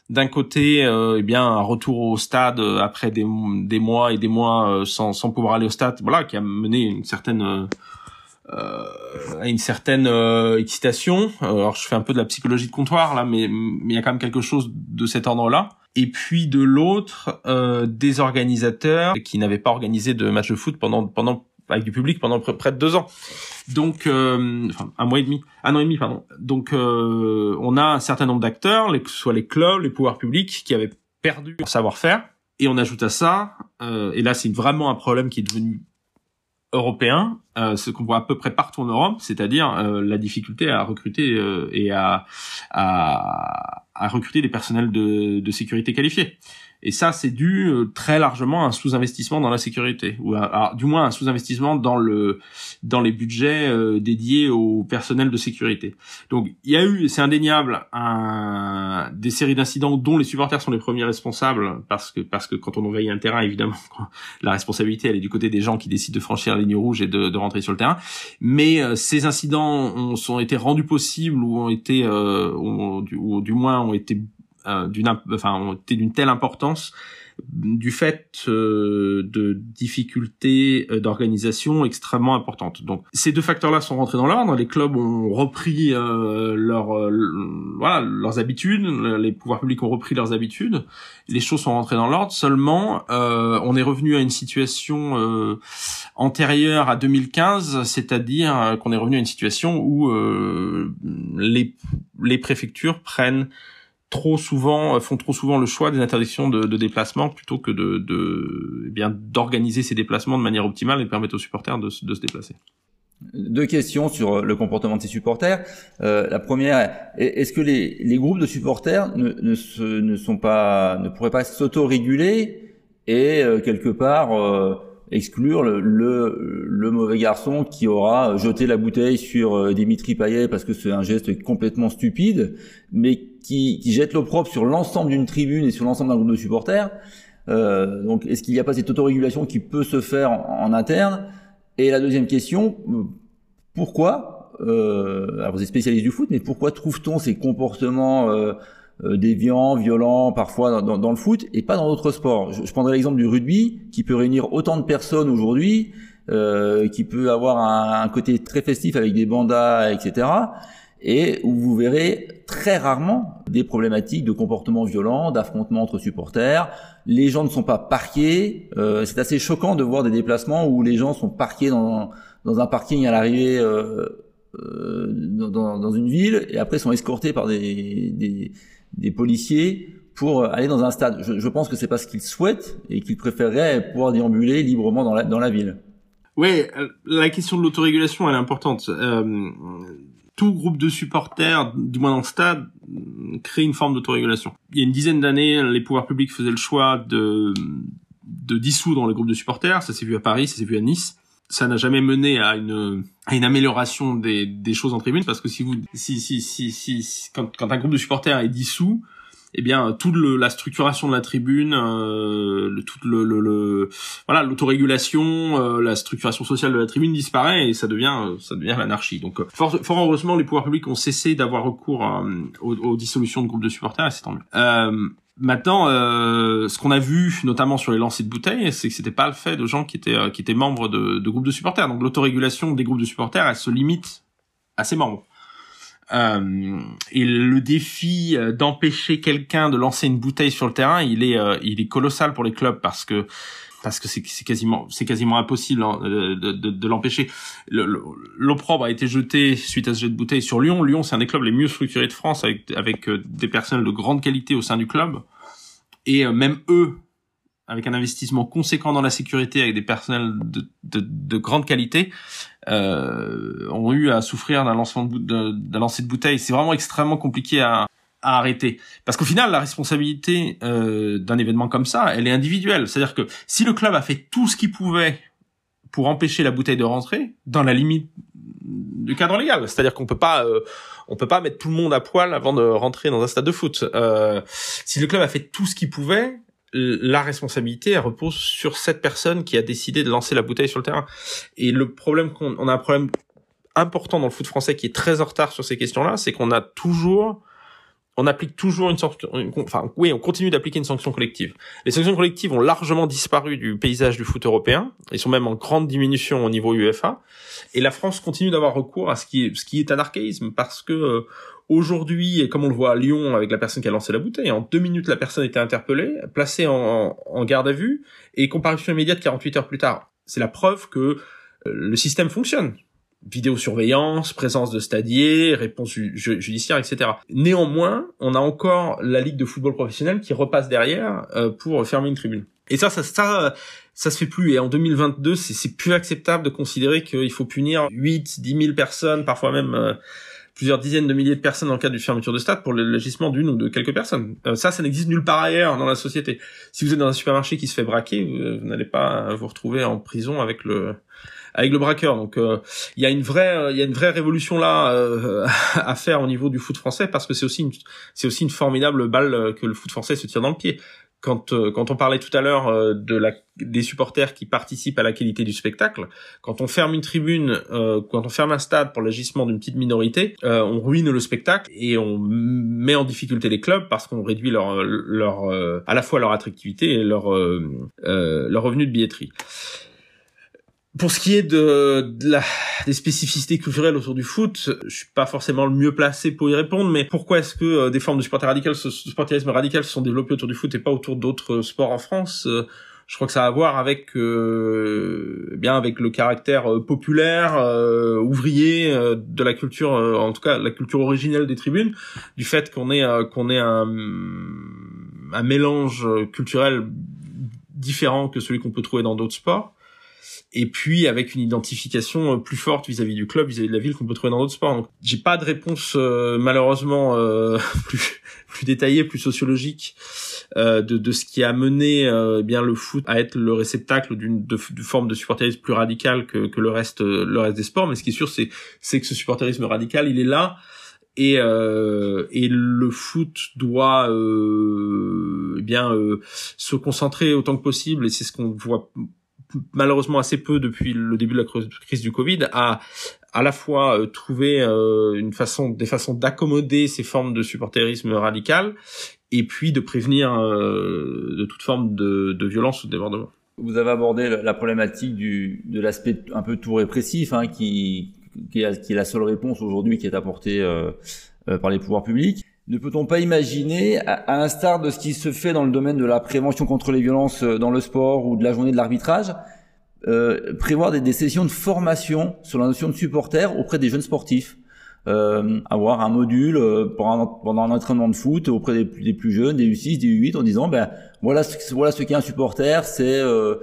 d'un côté euh, eh bien un retour au stade après des, des mois et des mois sans sans pouvoir aller au stade, voilà, qui a mené une certaine euh, à une certaine euh, excitation. Alors je fais un peu de la psychologie de comptoir là, mais il y a quand même quelque chose de cet ordre-là. Et puis de l'autre, euh, des organisateurs qui n'avaient pas organisé de match de foot pendant pendant avec du public pendant près de deux ans. Donc, euh, enfin, un mois et demi, un an et demi, pardon. Donc, euh, on a un certain nombre d'acteurs, que ce soit les clubs, les pouvoirs publics, qui avaient perdu leur savoir-faire. Et on ajoute à ça, euh, et là c'est vraiment un problème qui est devenu européen, euh, ce qu'on voit à peu près partout en Europe, c'est-à-dire euh, la difficulté à recruter euh, et à, à, à, recruter des personnels de, de sécurité qualifiés. Et ça, c'est dû euh, très largement à un sous-investissement dans la sécurité, ou à, du moins un sous-investissement dans le dans les budgets euh, dédiés au personnel de sécurité. Donc, il y a eu, c'est indéniable, un, des séries d'incidents dont les supporters sont les premiers responsables, parce que parce que quand on envahit un terrain, évidemment, la responsabilité elle est du côté des gens qui décident de franchir la ligne rouge et de, de rentrer sur le terrain. Mais euh, ces incidents ont, ont été rendus possibles ou ont été, ou, ou du moins ont été euh, d'une enfin d'une telle importance du fait euh, de difficultés euh, d'organisation extrêmement importantes. Donc ces deux facteurs-là sont rentrés dans l'ordre. Les clubs ont repris leur, voilà leurs habitudes, les pouvoirs publics ont repris leurs habitudes. Les choses sont rentrées dans l'ordre. Seulement, on est revenu à une situation antérieure à 2015, c'est-à-dire qu'on est revenu à une situation où les les préfectures prennent trop souvent euh, font trop souvent le choix des interdictions de, de déplacement plutôt que de, eh bien d'organiser ces déplacements de manière optimale et permettre aux supporters de, de, se déplacer. Deux questions sur euh, le comportement de ces supporters. Euh, la première, est-ce que les, groupes de supporters ne, ne, sont pas, ne pourraient pas s'auto-réguler et euh, quelque part exclure le, mauvais garçon qui aura jeté la bouteille sur Dimitri Payet parce que c'est un geste complètement stupide, mais qui, qui jette l'opprobre sur l'ensemble d'une tribune et sur l'ensemble d'un groupe de supporters. Euh, donc, est-ce qu'il n'y a pas cette autorégulation qui peut se faire en, interne? Et la deuxième question, pourquoi euh, Alors, vous êtes spécialiste du foot, mais pourquoi trouve-t-on ces comportements euh, euh déviants, violents, parfois dans, dans, le foot et pas dans d'autres sports je, je, prendrai l'exemple du rugby, qui peut réunir autant de personnes aujourd'hui, euh, qui peut avoir un, un, côté très festif avec des bandas, etc et où vous verrez très rarement des problématiques de comportement violent, d'affrontements entre supporters. Les gens ne sont pas parqués. Euh, c'est assez choquant de voir des déplacements où les gens sont parqués dans, dans un parking à l'arrivée euh, euh, dans, dans, une ville et après sont escortés par des, des, des policiers pour aller dans un stade. Je, je pense que c'est pas ce qu'ils souhaitent et qu'ils préféreraient pouvoir déambuler librement dans la, dans la ville. Oui, euh, la question de l'autorégulation, elle est importante. Euh, tout groupe de supporters, du moins dans le stade, crée une forme d'autorégulation. Il y a une dizaine d'années, les pouvoirs publics faisaient le choix de, de dissoudre les groupes de supporters. Ça s'est vu à Paris, ça s'est vu à Nice. Ça n'a jamais mené à une, à une amélioration des, des choses en tribune parce que si vous, si, si, si, si, quand, quand un groupe de supporters est dissous, eh bien toute le, la structuration de la tribune, euh, le, toute le, le, voilà l'autorégulation, euh, la structuration sociale de la tribune disparaît et ça devient euh, ça devient l'anarchie. Donc euh, fort, fort, heureusement les pouvoirs publics ont cessé d'avoir recours aux, aux, dissolutions de groupes de supporters et c'est tant mieux. Maintenant, euh, ce qu'on a vu, notamment sur les lancers de bouteilles, c'est que c'était pas le fait de gens qui étaient euh, qui étaient membres de, de groupes de supporters. Donc l'autorégulation des groupes de supporters, elle se limite à ses membres. Euh, et le défi euh, d'empêcher quelqu'un de lancer une bouteille sur le terrain, il est il est colossal pour les clubs parce que parce que c'est quasiment c'est quasiment impossible hein, de, de, de l'empêcher. L'opprobre a été jeté suite à ce jet de bouteille sur Lyon. Lyon, c'est un des clubs les mieux structurés de France avec avec des personnels de grande qualité au sein du club. Et euh, même eux, avec un investissement conséquent dans la sécurité, avec des personnels de, de, de grande qualité, euh, ont eu à souffrir d'un lancement de, de bouteille. C'est vraiment extrêmement compliqué à, à arrêter. Parce qu'au final, la responsabilité euh, d'un événement comme ça, elle est individuelle. C'est-à-dire que si le club a fait tout ce qu'il pouvait pour empêcher la bouteille de rentrer, dans la limite du cadre légal, c'est-à-dire qu'on peut pas, euh, on peut pas mettre tout le monde à poil avant de rentrer dans un stade de foot. Euh, si le club a fait tout ce qu'il pouvait, la responsabilité elle repose sur cette personne qui a décidé de lancer la bouteille sur le terrain. Et le problème qu'on on a un problème important dans le foot français qui est très en retard sur ces questions-là, c'est qu'on a toujours on applique toujours une sanction, enfin oui, on continue d'appliquer une sanction collective. Les sanctions collectives ont largement disparu du paysage du foot européen, ils sont même en grande diminution au niveau UEFA, et la France continue d'avoir recours à ce qui est, ce qui est un parce que euh, aujourd'hui, comme on le voit à Lyon avec la personne qui a lancé la bouteille, en deux minutes la personne était interpellée, placée en, en garde à vue, et comparution immédiate 48 heures plus tard. C'est la preuve que euh, le système fonctionne vidéosurveillance, présence de stadiers, réponse judiciaire, etc. Néanmoins, on a encore la ligue de football professionnel qui repasse derrière euh, pour fermer une tribune. Et ça, ça, ça, ça se fait plus. Et en 2022, c'est plus acceptable de considérer qu'il faut punir 8, 10 000 personnes, parfois même euh, plusieurs dizaines de milliers de personnes dans le cadre d'une fermeture de stade pour l'agissement d'une ou de quelques personnes. Euh, ça, ça n'existe nulle part ailleurs dans la société. Si vous êtes dans un supermarché qui se fait braquer, vous n'allez pas vous retrouver en prison avec le avec le braqueur. Donc euh, il y a une vraie il y a une vraie révolution là euh, à faire au niveau du foot français parce que c'est aussi une c'est aussi une formidable balle que le foot français se tire dans le pied. Quand, euh, quand on parlait tout à l'heure de la, des supporters qui participent à la qualité du spectacle, quand on ferme une tribune, quand on ferme un stade pour l'agissement d'une petite minorité, on ruine le spectacle et on met en difficulté les clubs parce qu'on réduit leur, leur à la fois leur attractivité et leur, leur revenu de billetterie. Pour ce qui est de, la, des spécificités culturelles autour du foot, je suis pas forcément le mieux placé pour y répondre, mais pourquoi est-ce que euh, des formes de supporter radical, ce, sportivisme radical se sont développées autour du foot et pas autour d'autres sports en France euh, Je crois que ça a à voir avec euh, eh bien avec le caractère populaire, ouvrier de la culture, en tout cas la culture originelle des tribunes, du fait qu'on ait qu'on ait un, un mélange culturel différent que celui qu'on peut trouver dans d'autres sports et puis avec une identification euh, plus forte vis-à-vis du club, vis-à-vis de la ville qu'on peut trouver dans d'autres sports. Donc j'ai pas de réponse euh, malheureusement euh, plus plus détaillée, plus sociologique de, de ce qui a mené eh bien le foot à être le réceptacle d'une de, forme de supporterisme plus radical que, que le reste le reste des sports. Mais ce qui est sûr, c'est c'est que ce supporterisme radical, il est là. Et, euh, et le foot doit euh, eh bien se concentrer autant que possible et c'est ce qu'on voit malheureusement assez peu depuis le début de la crise du Covid, à à la fois euh, trouver euh, une façon, des façons d'accommoder ces formes de supporterisme radical, et puis de prévenir euh, de toute forme de, de violence ou de débordement. Vous avez abordé la problématique du, de l'aspect un peu tout répressif, hein, qui, qui, est, qui est la seule réponse aujourd'hui qui est apportée par les pouvoirs publics. Ne peut-on pas imaginer, à l'instar de ce qui se fait dans le domaine de la prévention contre les violences euh, dans le sport ou de la journée de l'arbitrage, euh, prévoir des, des, sessions de formation sur la notion de supporter auprès des jeunes sportifs euh, avoir un module euh, un, pendant un entraînement de foot auprès des, plus jeunes, des U6, des U8, en disant ben voilà ce, voilà ce qu'est un supporter, c'est euh,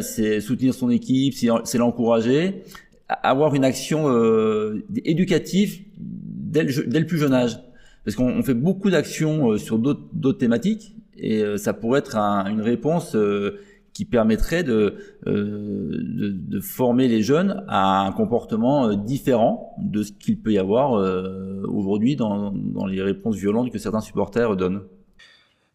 c'est soutenir son équipe, c'est l'encourager, avoir une action éducative dès le, dès le plus jeune âge parce qu'on fait beaucoup d'actions euh, sur d'autres thématiques et euh, ça pourrait être une réponse euh, qui permettrait de, de, de, former les jeunes à un comportement différent de ce qu'il peut y avoir aujourd'hui dans, dans les réponses violentes que certains supporters donnent.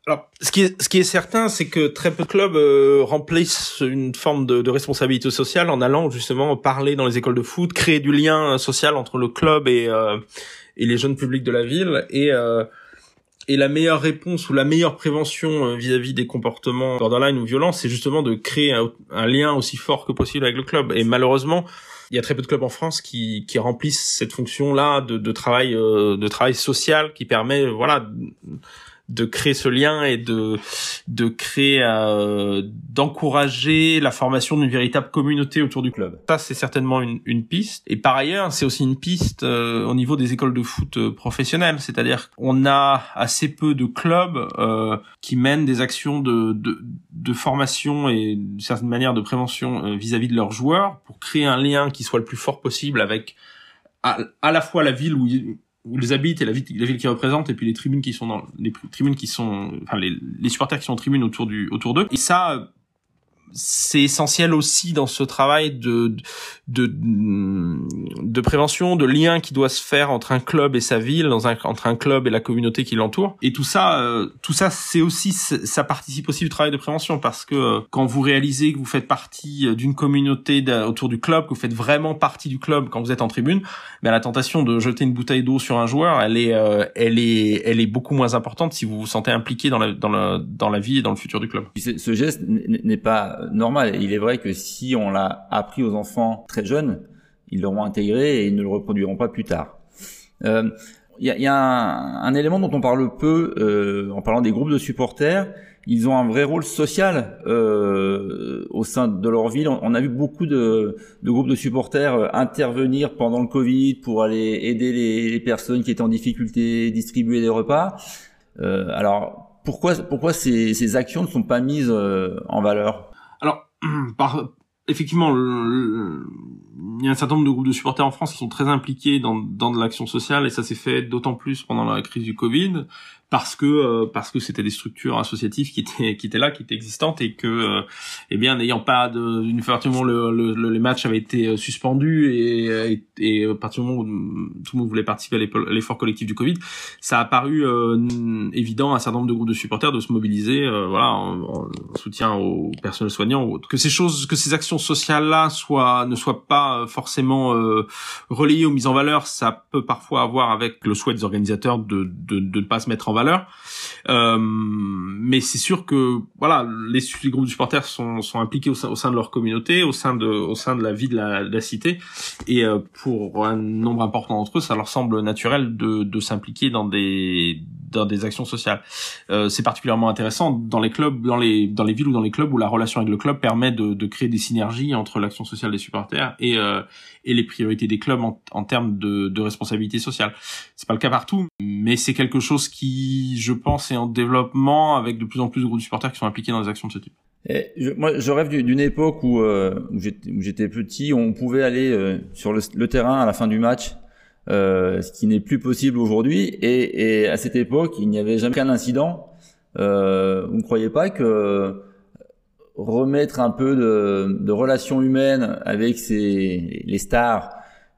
Alors, ce qui est, ce qui est certain, c'est que très peu de clubs remplissent une forme de, de, responsabilité sociale en allant justement parler dans les écoles de foot, créer du lien social entre le club et, et les jeunes publics de la ville. Et euh, Et la meilleure réponse ou la meilleure prévention vis-à-vis des comportements borderline ou violents, c'est justement de créer un, lien aussi fort que possible avec le club. Et malheureusement, il y a très peu de clubs en France qui, qui remplissent cette fonction-là de, de travail de travail social qui permet voilà de créer ce lien et de de créer euh, d'encourager la formation d'une véritable communauté autour du club. Ça c'est certainement une, une piste et par ailleurs c'est aussi une piste euh, au niveau des écoles de foot euh, professionnelles, c'est-à-dire qu'on a assez peu de clubs euh, qui mènent des actions de, de, de formation et d'une certaine manière de prévention vis-à-vis -vis de leurs joueurs pour créer un lien qui soit le plus fort possible avec à, à la fois la ville où où ils habitent et la ville, la ville qu'ils représentent et puis les tribunes qui sont dans les tribunes qui sont enfin les, les supporters qui sont en tribune autour du autour d'eux. Et ça c'est essentiel aussi dans ce travail de, de de prévention, de lien qui doit se faire entre un club et sa ville, dans un, entre un club et la communauté qui l'entoure. Et tout ça, euh, tout ça, c'est aussi ça participe aussi du travail de prévention parce que euh, quand vous réalisez que vous faites partie euh, d'une communauté autour du club, que vous faites vraiment partie du club quand vous êtes en tribune, ben la tentation de jeter une bouteille d'eau sur un joueur, elle est elle est elle est beaucoup moins importante si vous vous sentez impliqué dans la dans la dans la vie et dans le futur du club. Ce geste n'est pas normal. Il est vrai que si on l'a appris aux enfants très jeunes, ils l'auront intégré et ils ne le reproduiront pas plus tard. Il euh, y, a, un, élément dont on parle peu euh, en parlant des groupes de supporters. Ils ont un vrai rôle social euh, au sein de leur ville. On, a vu beaucoup de, groupes de supporters intervenir pendant le Covid pour aller aider les, personnes qui étaient en difficulté, distribuer des repas. Alors pourquoi, ces, ces, actions ne sont pas mises en valeur? Alors, par, effectivement, il y a un certain nombre de groupes de supporters en France qui sont très impliqués dans, dans de l'action sociale et ça s'est fait d'autant plus pendant la crise du Covid parce que euh, parce que c'était des structures associatives qui étaient qui étaient là, qui étaient existantes et que euh, eh bien n'ayant pas de une partir du moment le, le, les matchs avaient été euh, suspendus et, et, et à partir du moment où tout le monde voulait participer à l'effort collectif du Covid, ça a paru évident à un certain nombre de groupes de supporters de se mobiliser voilà en, soutien aux personnels soignants que ces choses que ces actions sociales là soient ne soient pas forcément relayées ou mises en valeur, ça peut parfois avoir avec le souhait des organisateurs de de, de ne pas se mettre en valeur. Euh, mais c'est sûr que voilà, les, groupes de supporters sont, impliqués au sein, au sein, de leur communauté, au sein de, au sein de la vie de la, de la cité, et euh, pour un nombre important d'entre eux, ça leur semble naturel de, de s'impliquer dans des dans des actions sociales. Euh, c'est particulièrement intéressant dans les clubs, dans les dans les villes ou dans les clubs où la relation avec le club permet de, de créer des synergies entre l'action sociale des supporters et euh, et les priorités des clubs en, en termes de, de responsabilité sociale. C'est pas le cas partout, mais c'est quelque chose qui, je pense, est en développement avec de plus en plus de groupes de supporters qui sont impliqués dans des actions de ce type. Et je, moi, je rêve d'une époque où, euh, où j'étais petit, on pouvait aller euh, sur le, le, terrain à la fin du match, euh, ce qui n'est plus possible aujourd'hui. Et, et, à cette époque, il n'y avait jamais qu'un incident. Euh, vous ne croyez pas que remettre un peu de, de relations humaines avec ces, les stars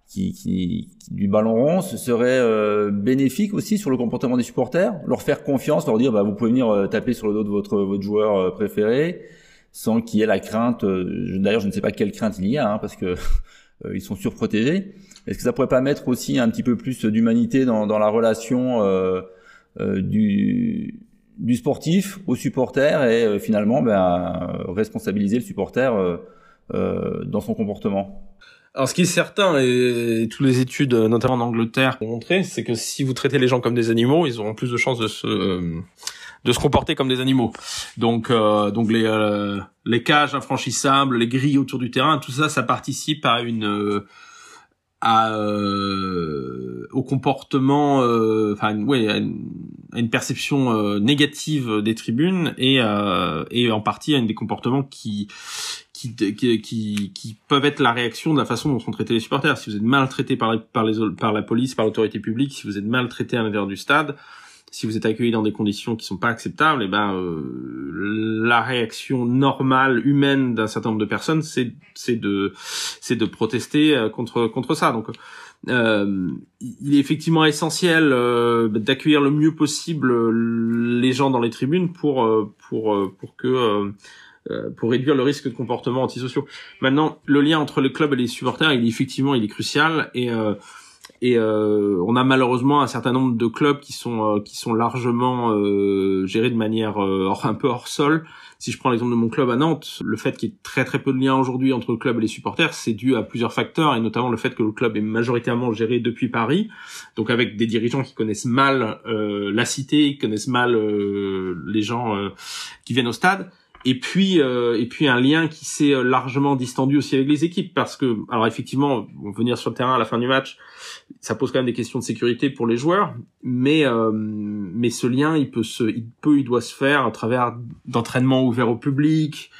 qui, qui, du ballon rond, ce serait euh, bénéfique aussi sur le comportement des supporters, leur faire confiance, leur dire bah, vous pouvez venir euh, taper sur le dos de votre, votre joueur euh, préféré, sans qu'il y ait la crainte. D'ailleurs, je ne sais pas quelle crainte il y a, hein, parce que ils sont surprotégés. Est-ce que ça pourrait pas mettre aussi un petit peu plus d'humanité dans, dans la relation du du sportif au supporter et finalement ben, responsabiliser le supporter dans son comportement? Alors, ce qui est certain, et toutes les études, notamment en Angleterre, ont montré, c'est que si vous traitez les gens comme des animaux, ils auront plus de chances de se de se comporter comme des animaux. Donc, euh, donc les euh, les cages infranchissables, les grilles autour du terrain, tout ça, ça participe à une euh, à au comportement, enfin, ouais, à une, perception négative des tribunes et et en partie à une des comportements qui qui, qui, qui, peuvent être la réaction de la façon dont sont traités les supporters. Si vous êtes maltraité par, par, les, par la police, par l'autorité publique, si vous êtes maltraité à l'intérieur du stade, si vous êtes accueilli dans des conditions qui sont pas acceptables, et eh ben euh, la réaction normale humaine d'un certain nombre de personnes, c'est c'est de c'est de protester euh, contre contre ça. Donc euh, il est effectivement essentiel euh, d'accueillir le mieux possible les gens dans les tribunes pour pour pour que euh, pour réduire le risque de comportements antisociaux. Maintenant, le lien entre le club et les supporters, il est effectivement, il est crucial et euh, Et euh, on a malheureusement un certain nombre de clubs qui sont euh, qui sont largement euh, gérés de manière un peu hors sol. Si je prends l'exemple de mon club à Nantes, le fait qu'il y ait très très peu de liens aujourd'hui entre le club et les supporters, c'est dû à plusieurs facteurs et notamment le fait que le club est majoritairement géré depuis Paris, donc avec des dirigeants qui connaissent mal la cité, qui connaissent mal les gens qui viennent au stade et puis euh, et puis un lien qui s'est euh, largement distendu aussi avec les équipes parce que alors effectivement venir sur le terrain à la fin du match ça pose quand même des questions de sécurité pour les joueurs mais euh, mais ce lien il peut se il peut il doit se faire à travers d'entraînements ouverts au public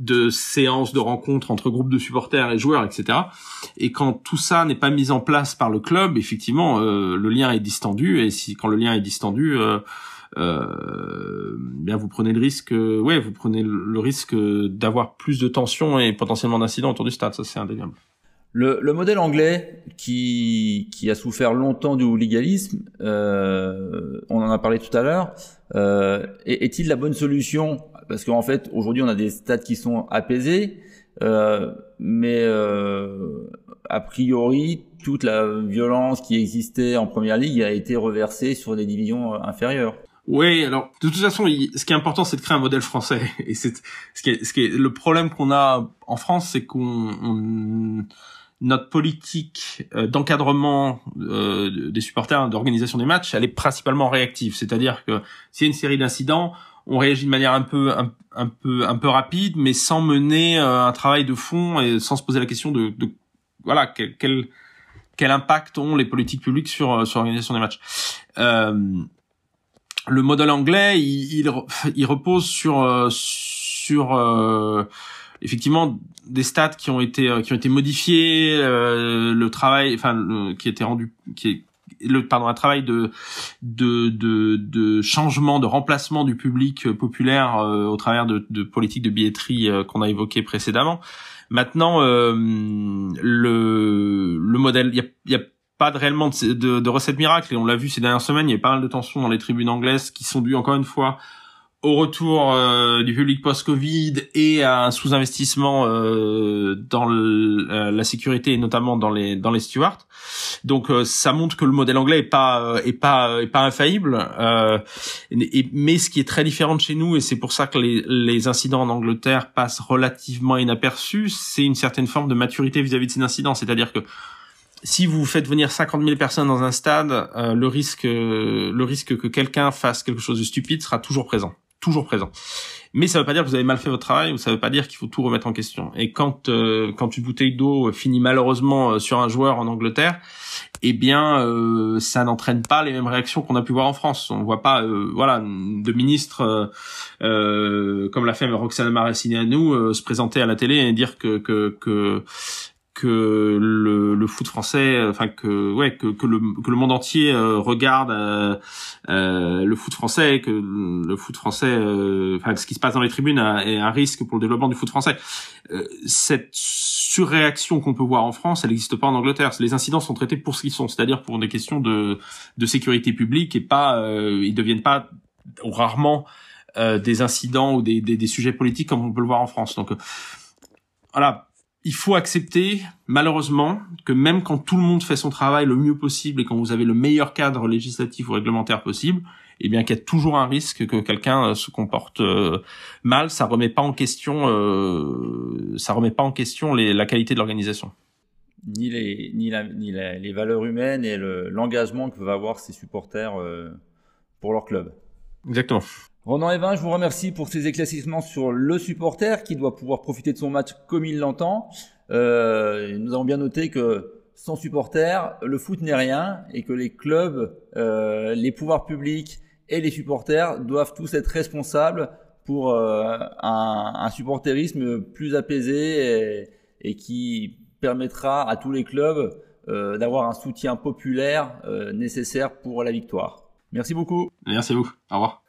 de séances de rencontres entre groupes de supporters et joueurs etc et quand tout ça n'est pas mis en place par le club effectivement le lien est distendu et si quand le lien est distendu euh, bien vous prenez le risque, euh, ouais, vous prenez le risque d'avoir plus de tensions et potentiellement d'incidents autour du stade. Ça, c'est indéniable. Le, le, modèle anglais qui, qui a souffert longtemps du hooliganisme, euh, on en a parlé tout à l'heure, euh, est-il la bonne solution? Parce qu'en fait, aujourd'hui, on a des stades qui sont apaisés, euh, mais euh, a priori, toute la violence qui existait en première ligue a été reversée sur des divisions inférieures. Oui, alors de toute façon, ce qui est important, c'est de créer un modèle français. Et c'est ce qui est, ce qui est le problème qu'on a en France, c'est qu'on notre politique euh, d'encadrement euh, des supporters, d'organisation des matchs, elle est principalement réactive. C'est-à-dire que s'il y a une série d'incidents, on réagit de manière un peu un, peu un peu rapide, mais sans mener euh, un travail de fond et sans se poser la question de, de voilà quel, quel quel impact ont les politiques publiques sur sur l'organisation des matchs. Euh, le modèle anglais, il, il, repose sur euh, sur euh, effectivement des stats qui ont été euh, qui ont été modifiés, le travail, enfin qui était rendu, qui est le pardon un travail de de de, de changement de remplacement du public populaire au travers de, de politiques de billetterie qu'on a évoquées précédemment. Maintenant, le le modèle, il y a, y a pas de réellement de, de, de recettes miracles et on l'a vu ces dernières semaines, il y a pas mal de tensions dans les tribunes anglaises qui sont dues encore une fois au retour euh, du public post-Covid et à un sous-investissement euh, dans euh, la sécurité et notamment dans les dans les stewards. Donc ça montre que le modèle anglais est pas est pas est pas infaillible. Et, mais ce qui est très différent de chez nous et c'est pour ça que les, les incidents en Angleterre passent relativement inaperçus, c'est une certaine forme de maturité vis-à-vis -vis de ces incidents. C'est-à-dire que si vous faites venir 50 000 personnes dans un stade, euh, le risque, le risque que quelqu'un fasse quelque chose de stupide sera toujours présent, toujours présent. Mais ça ne veut pas dire que vous avez mal fait votre travail, ou ça ne veut pas dire qu'il faut tout remettre en question. Et quand euh, quand une bouteille d'eau finit malheureusement euh, sur un joueur en Angleterre, eh bien, ça n'entraîne pas les mêmes réactions qu'on a pu voir en France. On ne voit pas, voilà, de ministres comme l'a fait Roxana Maracineanu se présenter à la télé et dire que que, que que le, le, foot français, enfin que ouais que, que, le, que le monde entier euh, regarde euh, euh, le foot français, que le foot français, euh, enfin ce qui se passe dans les tribunes est un risque pour le développement du foot français. cette surréaction qu'on peut voir en France, elle n'existe pas en Angleterre. Les incidents sont traités pour ce qu'ils sont, c'est-à-dire pour des questions de, de sécurité publique et pas, ils deviennent pas ou rarement des incidents ou des, des, des sujets politiques comme on peut le voir en France. Donc voilà il faut accepter, malheureusement, que même quand tout le monde fait son travail le mieux possible et quand vous avez le meilleur cadre législatif ou réglementaire possible, eh bien qu'il y a toujours un risque que quelqu'un euh, se comporte euh, mal. Ça remet pas en question, euh, ça remet pas en question la qualité de l'organisation. Ni les ni, ni les valeurs humaines et l'engagement que peuvent avoir ces supporters pour leur club. Exactement. Ronan Evin, je vous remercie pour ces éclaircissements sur le supporter qui doit pouvoir profiter de son match comme il l'entend. Euh, nous avons bien noté que sans supporter, le foot n'est rien et que les clubs, euh, les pouvoirs publics et les supporters doivent tous être responsables pour euh, un, un, supporterisme plus apaisé et, et, qui permettra à tous les clubs euh, d'avoir un soutien populaire euh, nécessaire pour la victoire. Merci beaucoup. Merci à vous. Au revoir.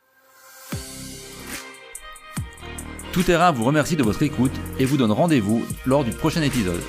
Tout Terrain vous remercie de votre écoute et vous donne rendez-vous lors du prochain épisode.